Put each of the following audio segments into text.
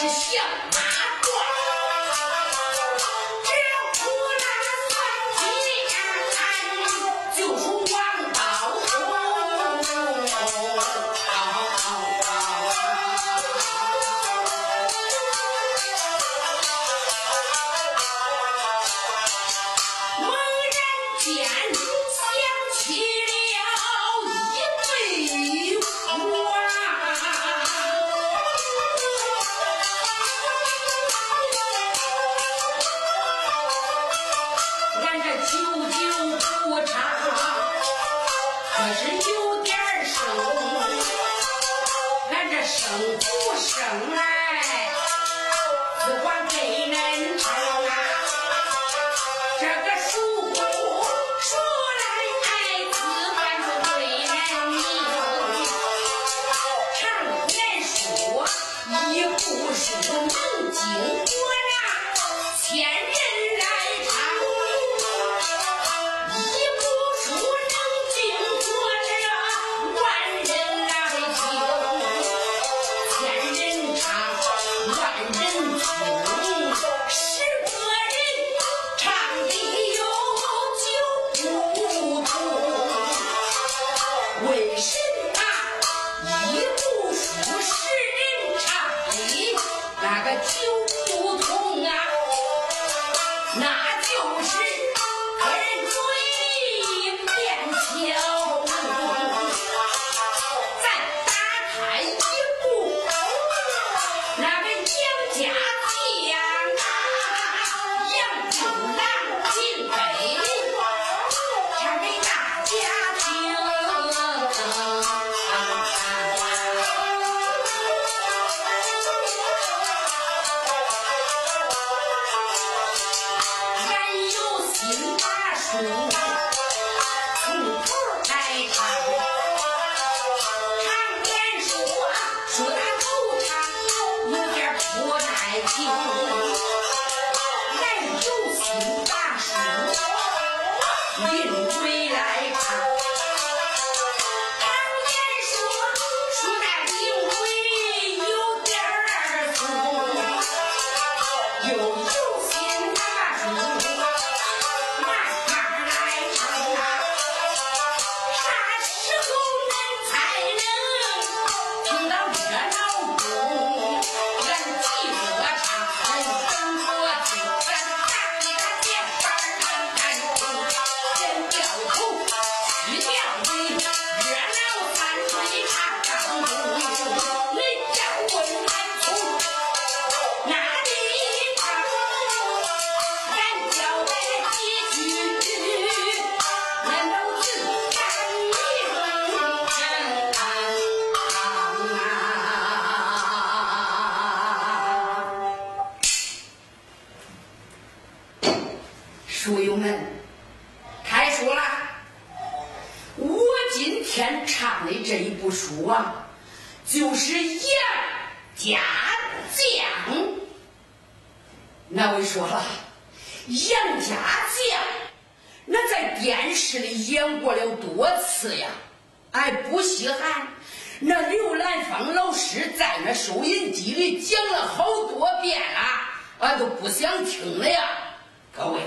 Christ. 请问孟京波呀你书友们，开书了。我今天唱的这一部书啊，就是《杨家将》。那位说了，《杨家将》那在电视里演过了多次呀，俺不稀罕。那刘兰芳老师在那收音机里讲了好多遍了，俺都不想听了呀，各位。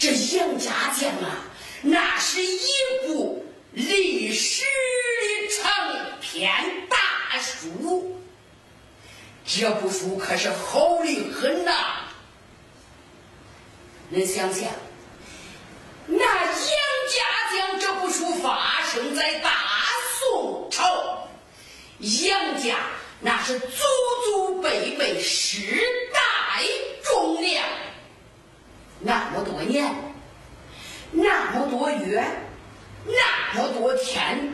这杨家将啊，那是一部历史的长篇大书。这部书可是好的很呐！恁想想，那杨家将这部书发生在大宋朝，杨家那是祖祖辈辈世代忠良，那么多年，那么多月，那么多天。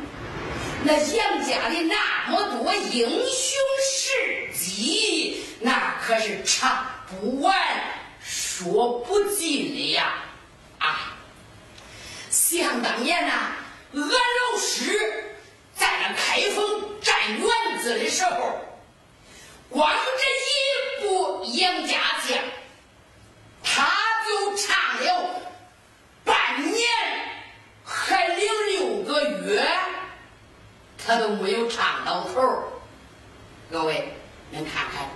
那杨家的那么多英雄事迹，那可是唱不完、说不尽的呀！啊，想当年呐，俺老师在那开封站园子的时候，光这一部《杨家将》，他就唱了半年，还零六个月。他都没有唱到头，各位，您看看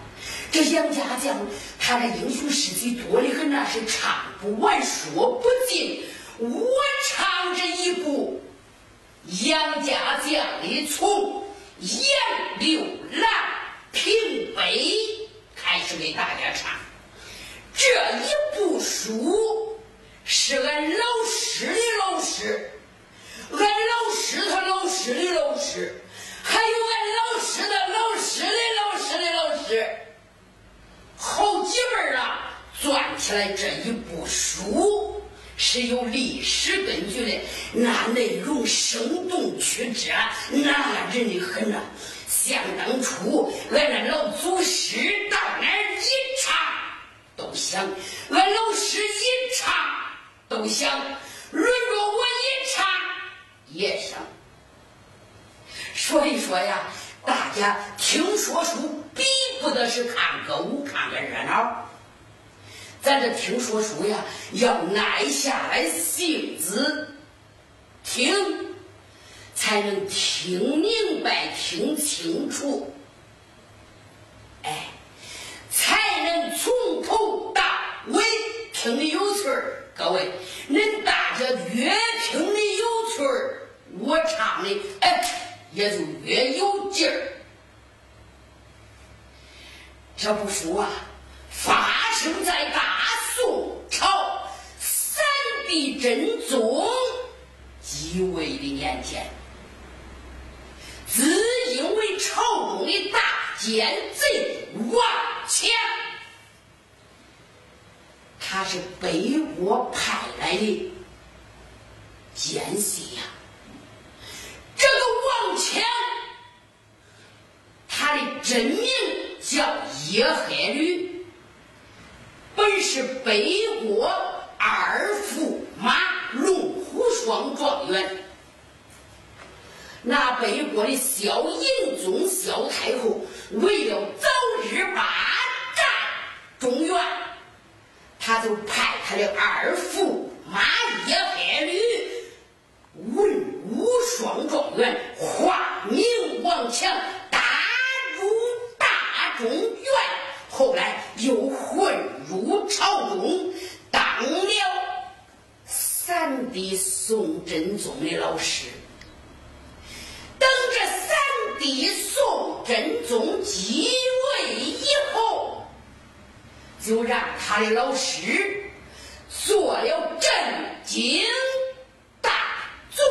这杨家将，他的英雄事迹多的很呐，是唱不完说不尽。我唱这一部杨家将的从杨六郎平碑开始给大家唱，这一部书是俺老师的老师。俺老师他老师的老师，还有俺老师的老师的老师的老师，好几辈儿啊，攥起来这一部书是有历史根据的，那内容生动曲折，那人的很呐。想当初，俺那老祖师到那儿一唱，都想；俺老师一唱，都想；轮着我一唱。也行。所以说呀，大家听说书比不得是看歌舞、看个热闹。咱这听说书呀，要耐下来性子听，才能听明白、听清楚，哎，才能从头到喂听的有趣儿。各位，恁大家越听的有趣儿。我唱的哎，也就越有劲儿。这部书啊，发生在大宋朝三帝真宗继位的年间。只因为朝中的大奸贼王强，他是北国派来的奸细呀。这个王强，他的真名叫叶海吕，本是北国二驸马龙虎双状元。那北国的萧银宗萧太后为了早日霸占中原，他就派他的二驸马叶海吕文。武双状元，化名王强，打入大中原，后来又混入朝中，当了三弟宋真宗的老师。等这三弟宋真宗继位以后，就让他的老师做了镇京大。总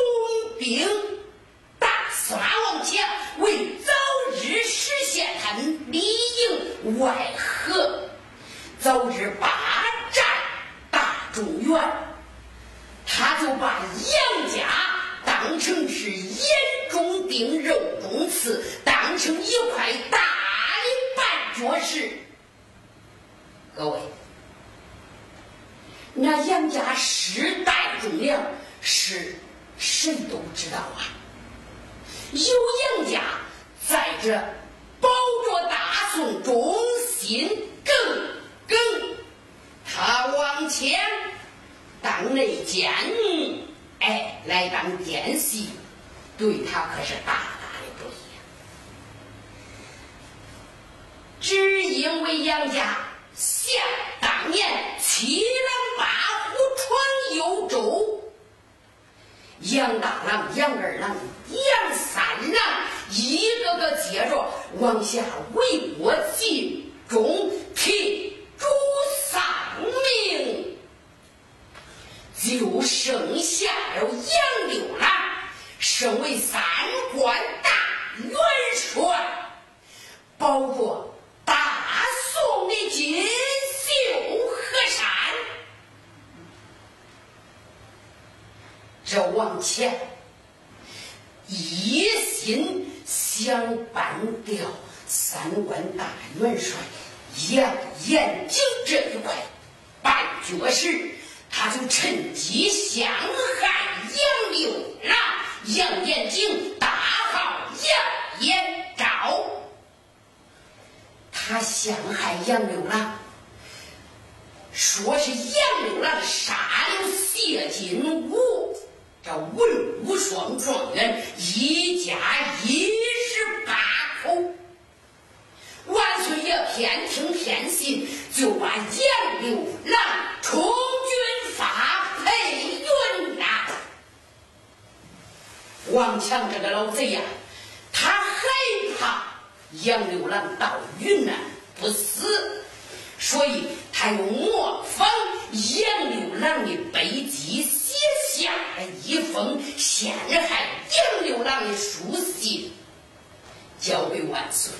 兵大司马王强为早日实现他里应外合，早日霸占大中原，他就把杨家当成是眼中钉、肉中刺，当成一块大的绊脚石。各位，那杨家世代忠良，是。谁都知道啊。有杨家在这保着大宋忠心耿耿，他往前当内奸，哎，来当奸细，对他可是大大的不利呀。只因为杨家想当年七郎八虎闯幽州。杨大郎、杨二郎、杨三郎，一个个接着往下为国尽忠，替主丧命，就剩下了杨六郎，身为三官大元帅，保着大宋的金秀河山。这往前，一心想办掉三官大元帅杨延景这一块绊脚石，他就趁机陷害杨六郎。杨延景大号杨延昭，他陷害杨六郎，说是杨六郎杀了谢金吾。这文武双状元一家一十八口，万岁爷偏听偏信，就把杨六郎充军发配云南。王强这个老贼呀，他害怕杨六郎到云南不死，所以他又模仿杨六郎的背脊。写下了一封陷害杨六郎的书信，交给万岁。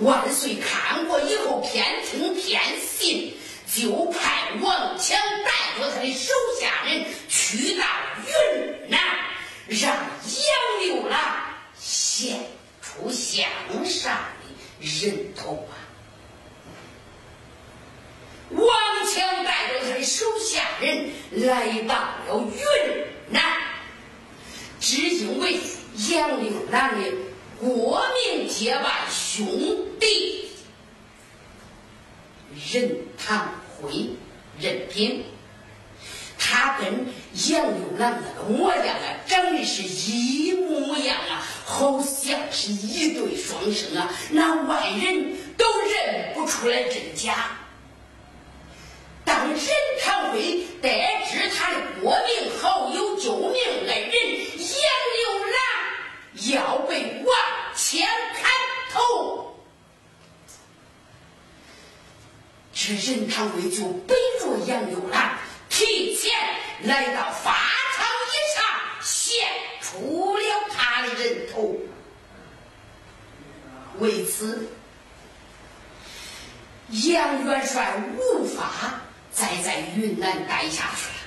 万岁看过以后，偏听偏信，就派王强带着他的手下人去到云南，让杨六郎献出项上的人头啊。王强带着他的手下人来到了云南，只因为杨六郎的国民结拜兄弟任堂辉、任品，他跟杨六郎那个模样啊，长得是一模一样啊，好像是一对双生啊，那外人都认不出来真假。任长辉得知他的国民好友、救命恩人杨六郎要被王强砍头，这任长辉就背着杨六郎提前来到法场以上，献出了他的人头。为此，杨元帅无法。再在云南待下去了，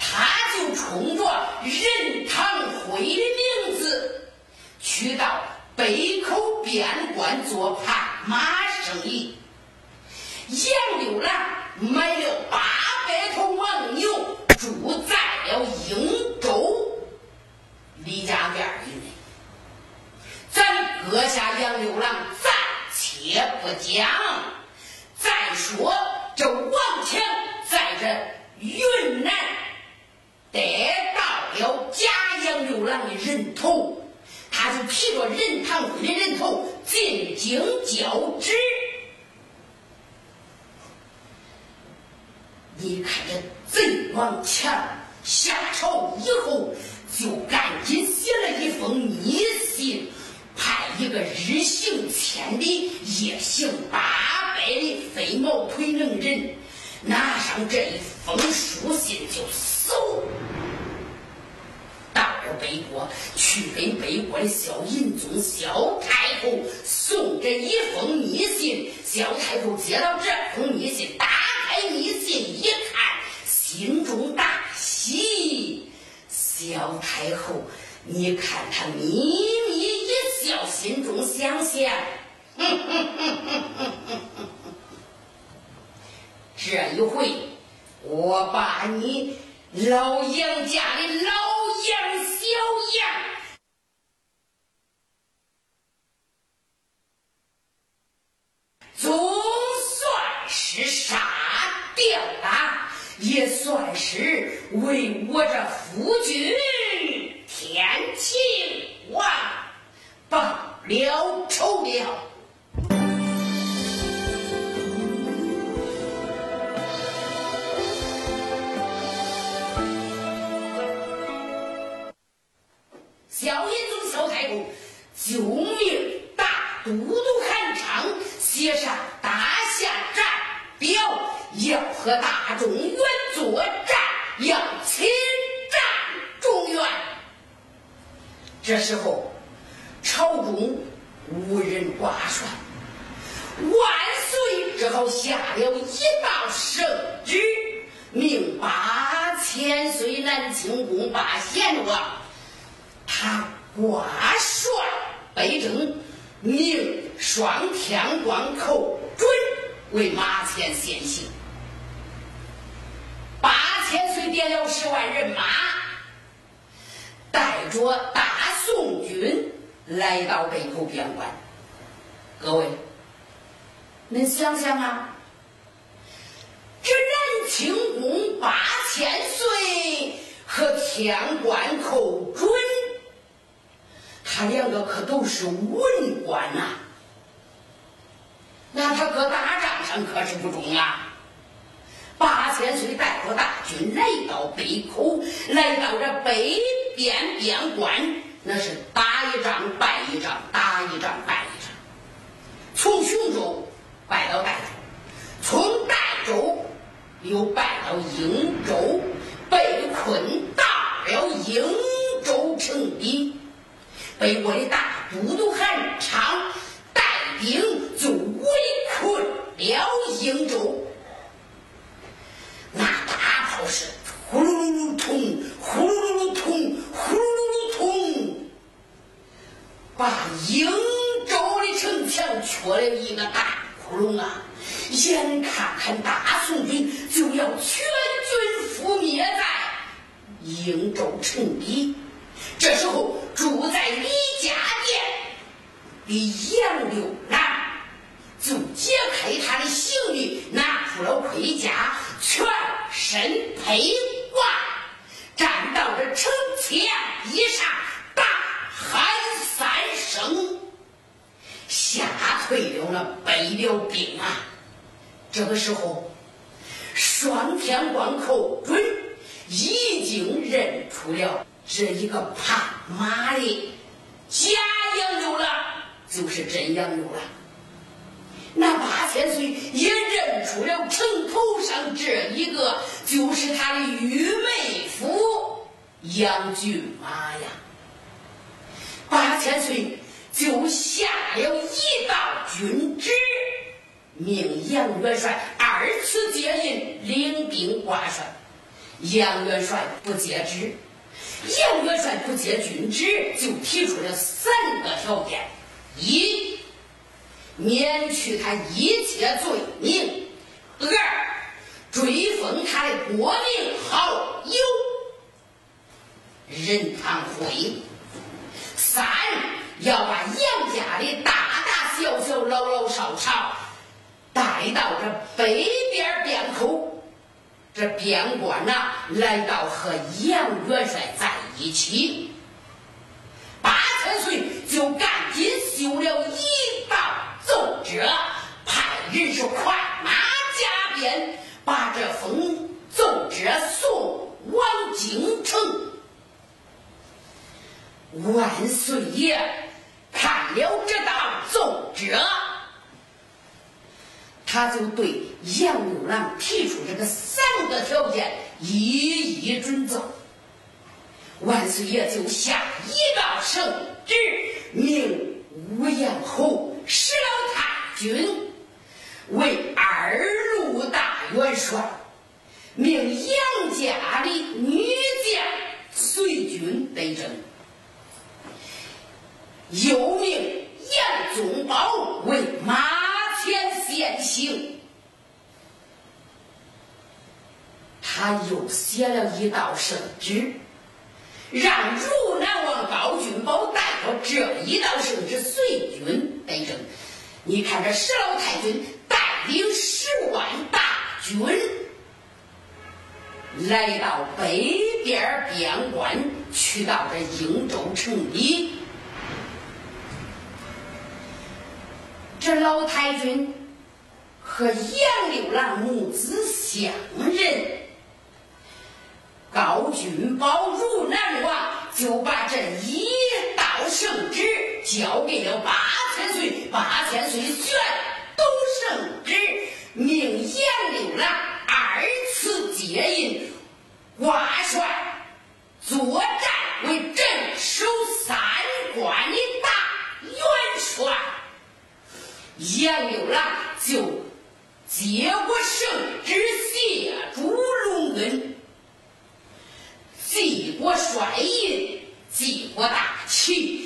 他就冲着任堂辉的名字，去到北口边关做盘马生意。杨六郎买了八百头牦牛，住在了英州李家店里内。咱搁下杨六郎暂且不讲，再说。这王强在这云南得到了假杨六郎的人头，他就提着任堂辉的人头进京交旨。你看这贼王强下朝以后，就赶紧写了一封密信。派一个日行千里、夜行八百里飞毛腿能人，拿上这一封书信就走到了北国，去给北国的小银宗、小太后送这一封密信。小太后接到这封密信，打开密信一看，心中大喜。小太后。你看他眯眯一笑，心中想想：这一回我把你老杨家的老杨小杨，总算是杀掉了，也算是为我这夫君天庆王报了。宋军来到北口边关。各位，您想想啊，这南清宫八千岁和天官寇准。他两个可都是文官呐，那他搁打仗上可是不中啊。八千岁带着大军来到北口，来到这北边边关，那是打一仗败一仗，打一仗败一仗。从雄州败到代州，从代州又败到瀛州，被困到了瀛州城底。被我的大都督韩昌带兵就围困了瀛州，那大炮是呼噜噜噜通，呼噜噜噜通，呼噜噜噜通，把应州的城墙缺了一个大窟窿啊！眼看看大宋军就要全军覆灭在应州城里。这时候，住在李家店的杨六郎就解开他的行李，拿出了盔甲，全身披挂，站到这城墙以上，大喊三声，吓退没了兵啊！这个时候，双天关寇准已经认出了。这一个胖马的假杨柳了，就是真杨柳了。那八千岁也认出了城头上这一个，就是他的玉妹夫杨俊马呀。八千岁就下了一道军旨，命杨元帅二次接应，领兵挂帅。杨元帅不接旨。杨元帅不接军旨，就提出了三个条件：一，免去他一切罪名；二，追封他的国名好友任堂辉；三，要把杨家的大大小小、老老少少带到这北边边口。这边关呐，来到和杨元帅在一起，八千岁就赶紧修了一道奏折，派人是快马加鞭，把这封奏折送往京城。万岁爷看了这道奏折。他就对杨六郎提出这个三个条件，一一准奏。万岁爷就下一道圣旨，命武阳侯石老太君为二路大元帅，命杨家的女将随军北征，又命杨宗保为马。前先行，他他又写了一道圣旨，让汝南王高君宝带着这一道圣旨随军北征。你看这石老太君带领十万大军来到北边边关，去到这应州城里。这老太君和杨六郎母子相认。高君宝如南王就把这一道圣旨交给了八千岁，八千岁宣读圣旨，命杨六郎二次接应挂帅作战，为镇守三关的大元帅。杨六郎就接过圣旨，谢主隆恩。记过帅印，记我大旗，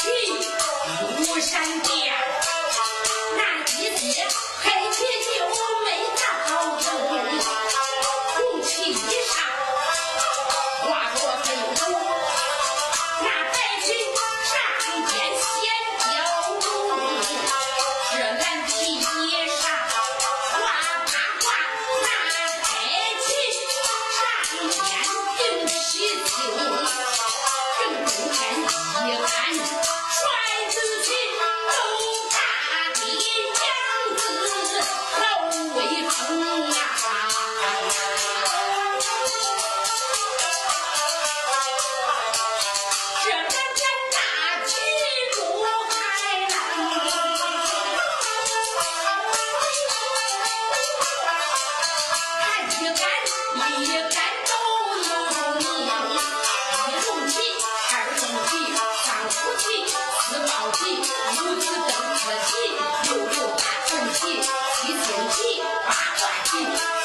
气死山七仙气，八卦气。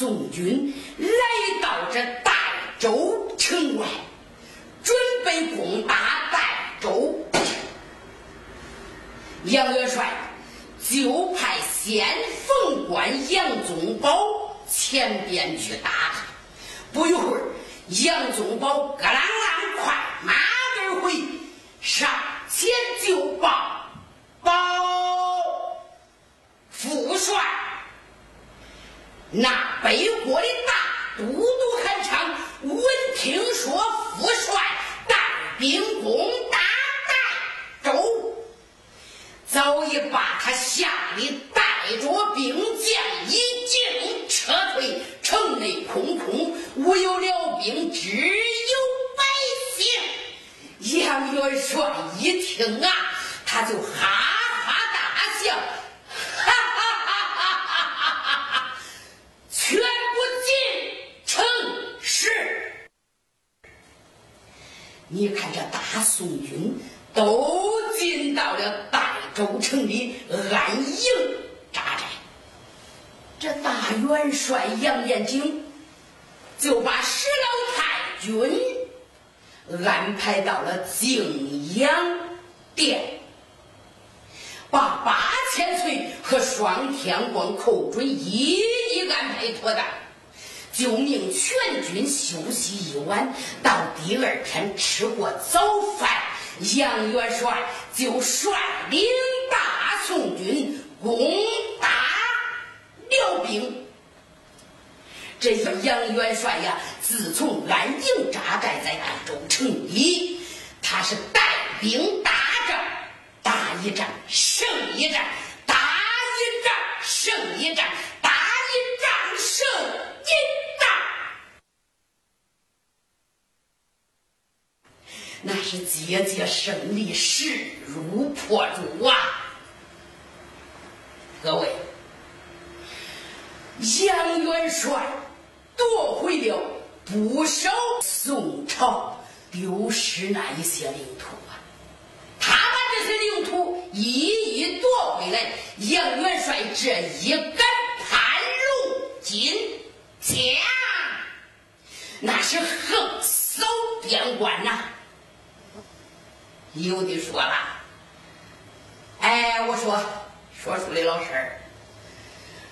大宋军来到这代州城外，准备攻打代州。杨元帅就派先锋官杨宗保前边去打他。不一会儿，杨宗保咯啷啷快马而回，上前就报报副帅。那北国的大都督韩昌闻听说副帅带兵攻打代州，早已把他下令带着兵将一径撤退，城内空空，无有辽兵，只有百姓。杨元帅一听啊，他就哈哈大笑。哈哈哈哈哈哈全部进城市。你看这大宋军都进到了代州城里安营扎寨，这大元帅杨延景就把石老太君安排到了静阳殿。把八千岁和双天光寇准一一安排妥当，就命全军休息一晚。到第二天吃过早饭，杨元帅就率领大宋军攻打辽兵。这杨元帅呀，自从安营扎寨在安州城里，他是带兵打仗。打一仗胜一仗，打一仗胜一仗，打一仗胜一仗，那是节节胜利，势如破竹啊！各位，杨元帅夺回了不少宋朝丢失那一些领土啊，他把这些领土一一夺回来，杨元帅这一杆盘龙金枪，那是横扫边关呐！有的说了，哎，我说说书的老师儿，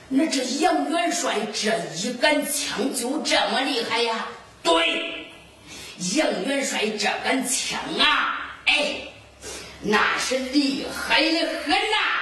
那这杨元帅这一杆枪就这么厉害呀？对，杨元帅这杆枪啊，哎，那是厉害的很呐！